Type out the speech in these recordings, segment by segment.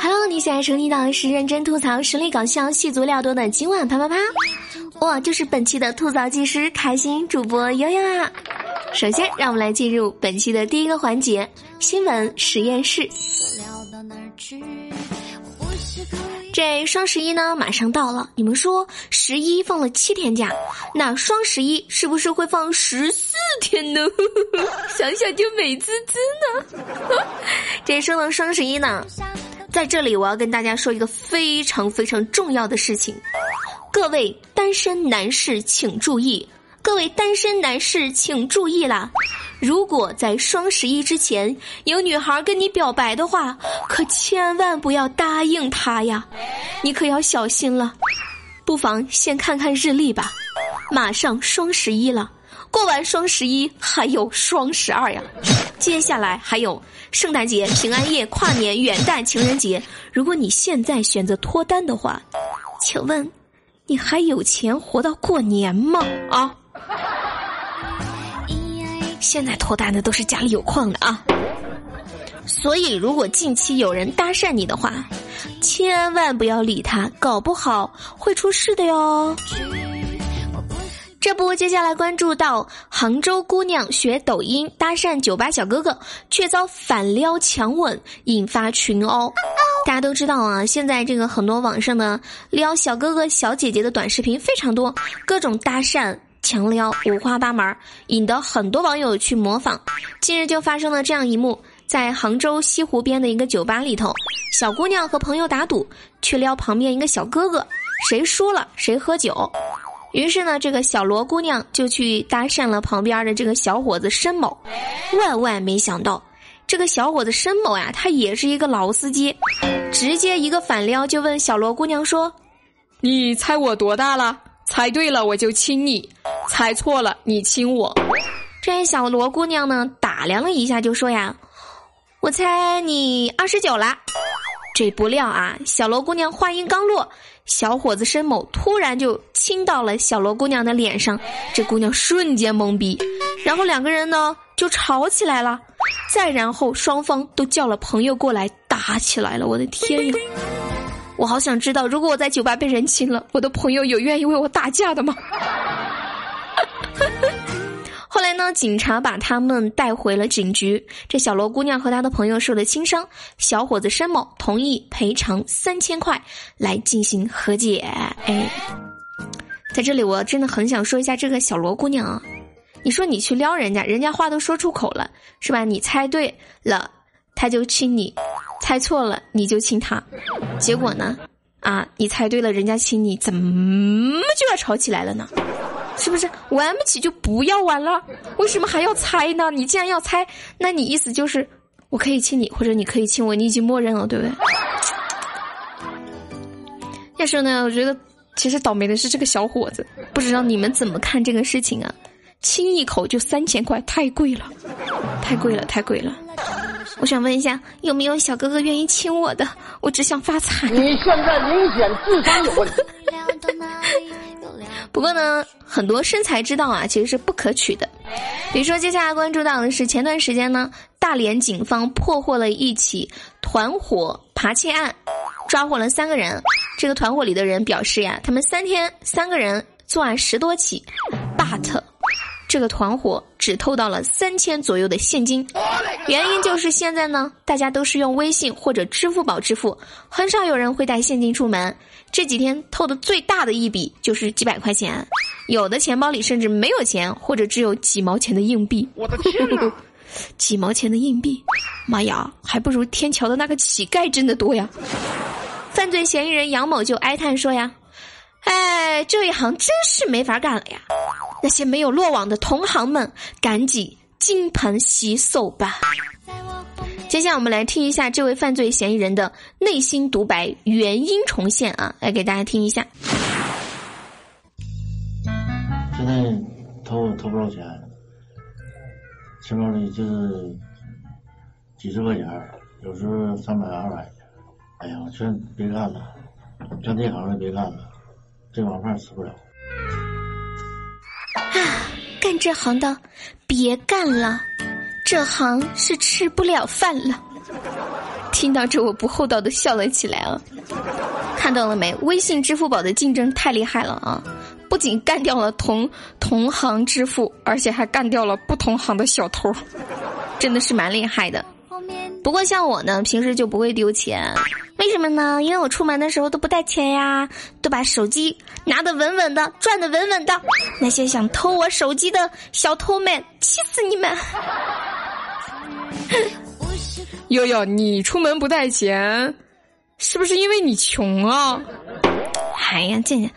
Hello，你现在收听到的是认真吐槽、实力搞笑、戏足料多的今晚啪啪啪，我就是本期的吐槽技师，开心主播悠悠啊。首先，让我们来进入本期的第一个环节——新闻实验室。这双十一呢，马上到了。你们说，十一放了七天假，那双十一是不是会放十四天呢？想想就美滋滋呢。这说到双十一呢，在这里我要跟大家说一个非常非常重要的事情，各位单身男士请注意。各位单身男士，请注意啦！如果在双十一之前有女孩跟你表白的话，可千万不要答应她呀！你可要小心了。不妨先看看日历吧，马上双十一了，过完双十一还有双十二呀，接下来还有圣诞节、平安夜、跨年、元旦、情人节。如果你现在选择脱单的话，请问你还有钱活到过年吗？啊？现在脱单的都是家里有矿的啊，所以如果近期有人搭讪你的话，千万不要理他，搞不好会出事的哟。这不，接下来关注到杭州姑娘学抖音搭讪酒吧小哥哥，却遭反撩强吻，引发群殴。大家都知道啊，现在这个很多网上的撩小哥哥小姐姐的短视频非常多，各种搭讪。强撩五花八门，引得很多网友去模仿。近日就发生了这样一幕，在杭州西湖边的一个酒吧里头，小姑娘和朋友打赌，去撩旁边一个小哥哥，谁输了谁喝酒。于是呢，这个小罗姑娘就去搭讪了旁边的这个小伙子申某。万万没想到，这个小伙子申某呀，他也是一个老司机，直接一个反撩就问小罗姑娘说：“你猜我多大了？”猜对了我就亲你，猜错了你亲我。这小罗姑娘呢，打量了一下就说呀：“我猜你二十九了。”这不料啊，小罗姑娘话音刚落，小伙子申某突然就亲到了小罗姑娘的脸上，这姑娘瞬间懵逼，然后两个人呢就吵起来了，再然后双方都叫了朋友过来打起来了。我的天呀！我好想知道，如果我在酒吧被人亲了，我的朋友有愿意为我打架的吗？后来呢，警察把他们带回了警局。这小罗姑娘和她的朋友受了轻伤，小伙子申某同意赔偿三千块来进行和解。哎，在这里我真的很想说一下这个小罗姑娘啊，你说你去撩人家，人家话都说出口了，是吧？你猜对了，他就亲你。猜错了你就亲他，结果呢？啊，你猜对了，人家亲你，怎么就要吵起来了呢？是不是玩不起就不要玩了？为什么还要猜呢？你既然要猜，那你意思就是我可以亲你，或者你可以亲我，你已经默认了，对不对？要说呢，我觉得其实倒霉的是这个小伙子，不知道你们怎么看这个事情啊？亲一口就三千块，太贵了，太贵了，太贵了。我想问一下，有没有小哥哥愿意亲我的？我只想发财。你现在明显智商有问题。不过呢，很多身材之道啊，其实是不可取的。比如说，接下来关注到的是前段时间呢，大连警方破获了一起团伙扒窃案，抓获了三个人。这个团伙里的人表示呀，他们三天三个人作案十多起，but。这个团伙只偷到了三千左右的现金，原因就是现在呢，大家都是用微信或者支付宝支付，很少有人会带现金出门。这几天偷的最大的一笔就是几百块钱，有的钱包里甚至没有钱，或者只有几毛钱的硬币。我的天哪，几毛钱的硬币，妈呀，还不如天桥的那个乞丐挣的多呀！犯罪嫌疑人杨某就哀叹说呀。哎，这一行真是没法干了呀！那些没有落网的同行们，赶紧金盆洗手吧。接下来我们来听一下这位犯罪嫌疑人的内心独白，原因重现啊，来给大家听一下。现在偷偷不着钱，钱包里就是几十块钱，有时候三百二百的。哎呀，我劝别干了，干这行的别干了。这碗饭吃不了。啊，干这行的别干了，这行是吃不了饭了。听到这，我不厚道的笑了起来啊！看到了没？微信、支付宝的竞争太厉害了啊！不仅干掉了同同行支付，而且还干掉了不同行的小偷，真的是蛮厉害的。不过像我呢，平时就不会丢钱，为什么呢？因为我出门的时候都不带钱呀，都把手机拿得稳稳的，转得稳稳的。那些想偷我手机的小偷们，气死你们！悠悠，你出门不带钱，是不是因为你穷啊？哎呀，健健，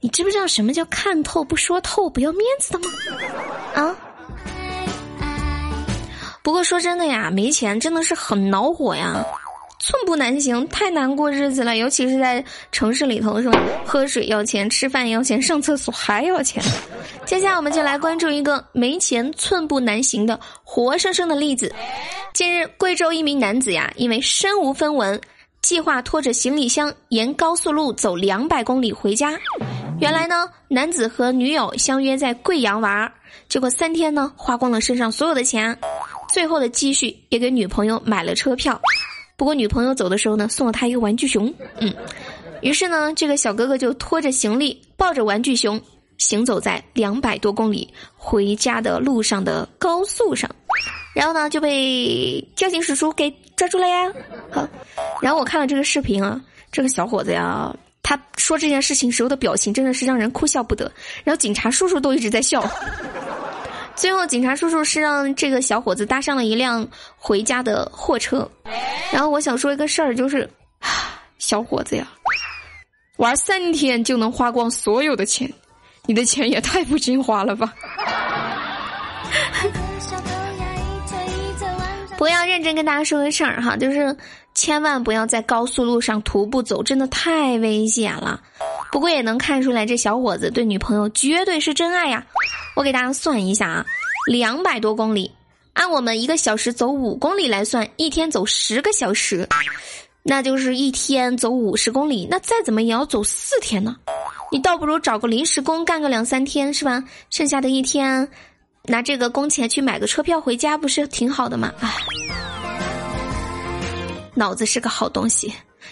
你知不知道什么叫看透不说透，不要面子的吗？啊？不过说真的呀，没钱真的是很恼火呀，寸步难行，太难过日子了。尤其是在城市里头，是吧？喝水要钱，吃饭要钱，上厕所还要钱。接下来我们就来关注一个没钱寸步难行的活生生的例子。近日，贵州一名男子呀，因为身无分文，计划拖着行李箱沿高速路走两百公里回家。原来呢，男子和女友相约在贵阳玩，结果三天呢，花光了身上所有的钱。最后的积蓄也给女朋友买了车票，不过女朋友走的时候呢，送了他一个玩具熊。嗯，于是呢，这个小哥哥就拖着行李，抱着玩具熊，行走在两百多公里回家的路上的高速上，然后呢，就被交警叔叔给抓住了呀。好，然后我看了这个视频啊，这个小伙子呀，他说这件事情时候的表情真的是让人哭笑不得，然后警察叔叔都一直在笑。最后，警察叔叔是让这个小伙子搭上了一辆回家的货车。然后，我想说一个事儿，就是，小伙子呀，玩三天就能花光所有的钱，你的钱也太不经花了吧！不要认真跟大家说个事儿哈，就是千万不要在高速路上徒步走，真的太危险了。不过也能看出来，这小伙子对女朋友绝对是真爱呀。我给大家算一下啊，两百多公里，按我们一个小时走五公里来算，一天走十个小时，那就是一天走五十公里，那再怎么也要走四天呢。你倒不如找个临时工干个两三天是吧？剩下的一天，拿这个工钱去买个车票回家，不是挺好的吗？唉，脑子是个好东西，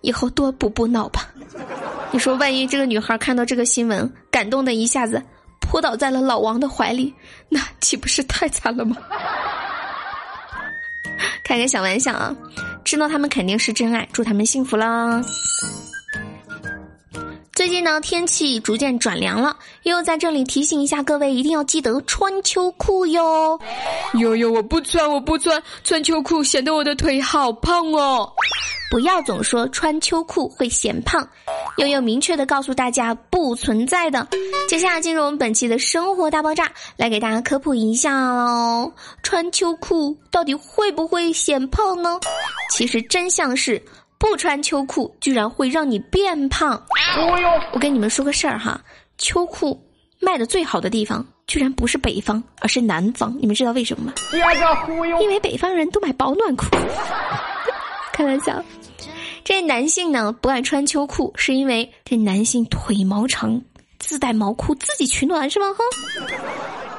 以后多补补脑吧。你说，万一这个女孩看到这个新闻，感动的一下子。扑倒在了老王的怀里，那岂不是太惨了吗？开个小玩笑啊，知道他们肯定是真爱，祝他们幸福啦。最近呢，天气逐渐转凉了，又在这里提醒一下各位，一定要记得穿秋裤哟。哟哟，我不穿，我不穿，穿秋裤显得我的腿好胖哦。不要总说穿秋裤会显胖，悠悠明确的告诉大家不存在的。接下来进入我们本期的生活大爆炸，来给大家科普一下哦，穿秋裤到底会不会显胖呢？其实真相是，不穿秋裤居然会让你变胖。我跟你们说个事儿哈，秋裤卖的最好的地方居然不是北方，而是南方。你们知道为什么吗？因为北方人都买保暖裤。开玩笑。这男性呢不爱穿秋裤，是因为这男性腿毛长，自带毛裤自己取暖是吗？哼。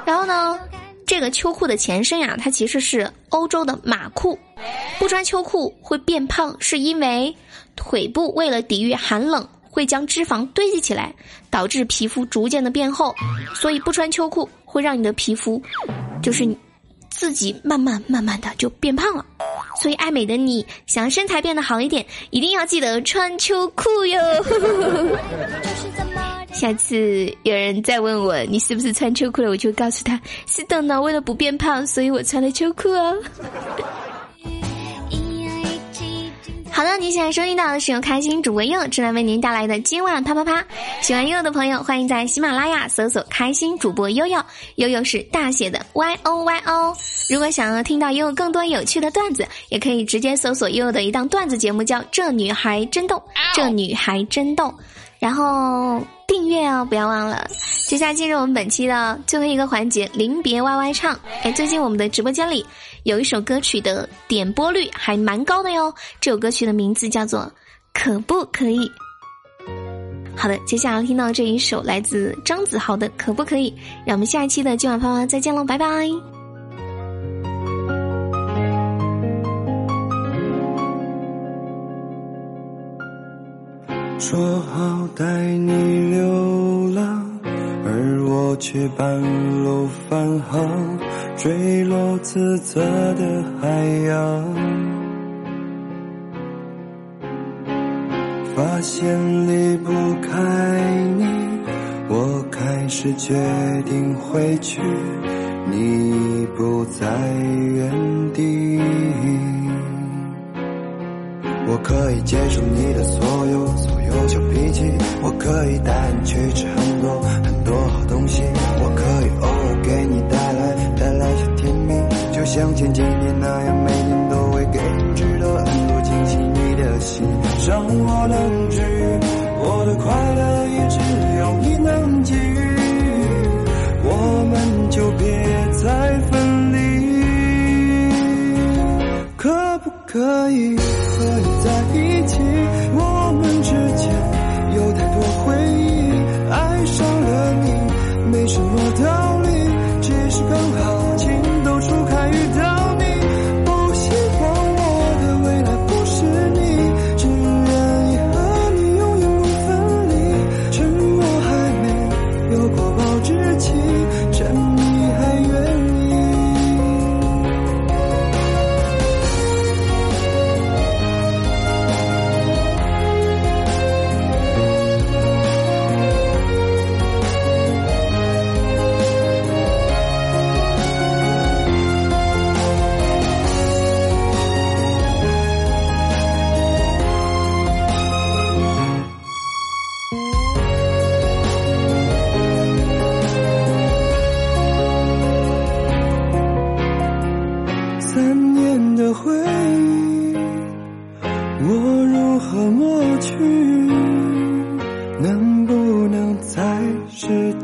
然后呢，这个秋裤的前身呀，它其实是欧洲的马裤。不穿秋裤会变胖，是因为腿部为了抵御寒冷，会将脂肪堆积起来，导致皮肤逐渐的变厚。所以不穿秋裤会让你的皮肤，就是自己慢慢慢慢的就变胖了。所以爱美的你，想身材变得好一点，一定要记得穿秋裤哟。下次有人再问我你是不是穿秋裤了，我就告诉他是的呢，为了不变胖，所以我穿了秋裤哦。好的，您现在收听到的是由开心主播柚正在为您带来的今晚啪啪啪。喜欢悠悠的朋友，欢迎在喜马拉雅搜索“开心主播悠悠”，悠悠是大写的 Y O Y O。如果想要听到悠悠更多有趣的段子，也可以直接搜索悠悠的一档段子节目，叫《这女孩真逗》，这女孩真逗。然后订阅哦，不要忘了。接下来进入我们本期的最后一个环节——临别 YY 唱。哎，最近我们的直播间里。有一首歌曲的点播率还蛮高的哟这首歌曲的名字叫做可不可以。好的接下来要听到这一首来自张子豪的可不可以让我们下一期的今晚啪啪再见喽拜拜。说好带你流却半路返航，坠落自责的海洋。发现离不开你，我开始决定回去，你不在原地。我可以接受你的所有所有小脾气，我可以带你去吃很多很多东西，我可以偶尔给你带来带来些甜蜜，就像前几年那样，每年都会给你制造很多惊喜。你的心让我能治愈，我的快乐也只有你能给予，我们就别再分离，可不可以？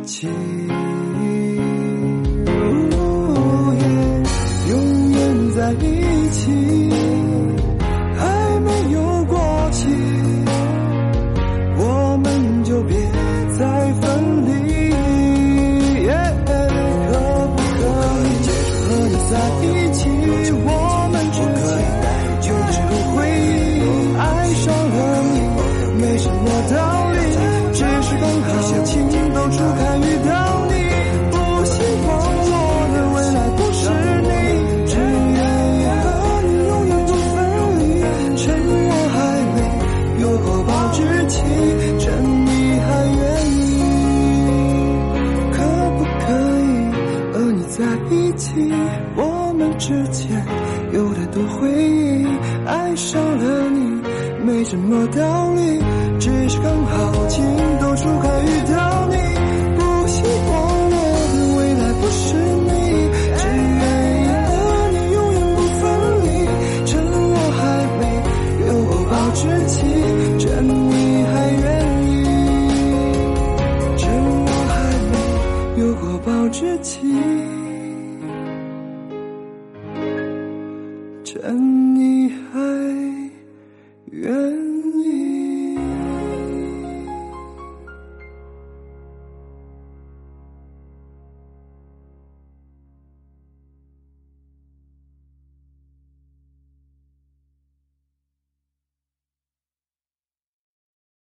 起我们之间有太多回忆，爱上了你没什么道理，只是刚好情窦初开遇到你。不希望我的未来不是你，只愿意和你永远不分离。趁我还没有过保质期，趁你还愿意，趁我还没有过保质期。and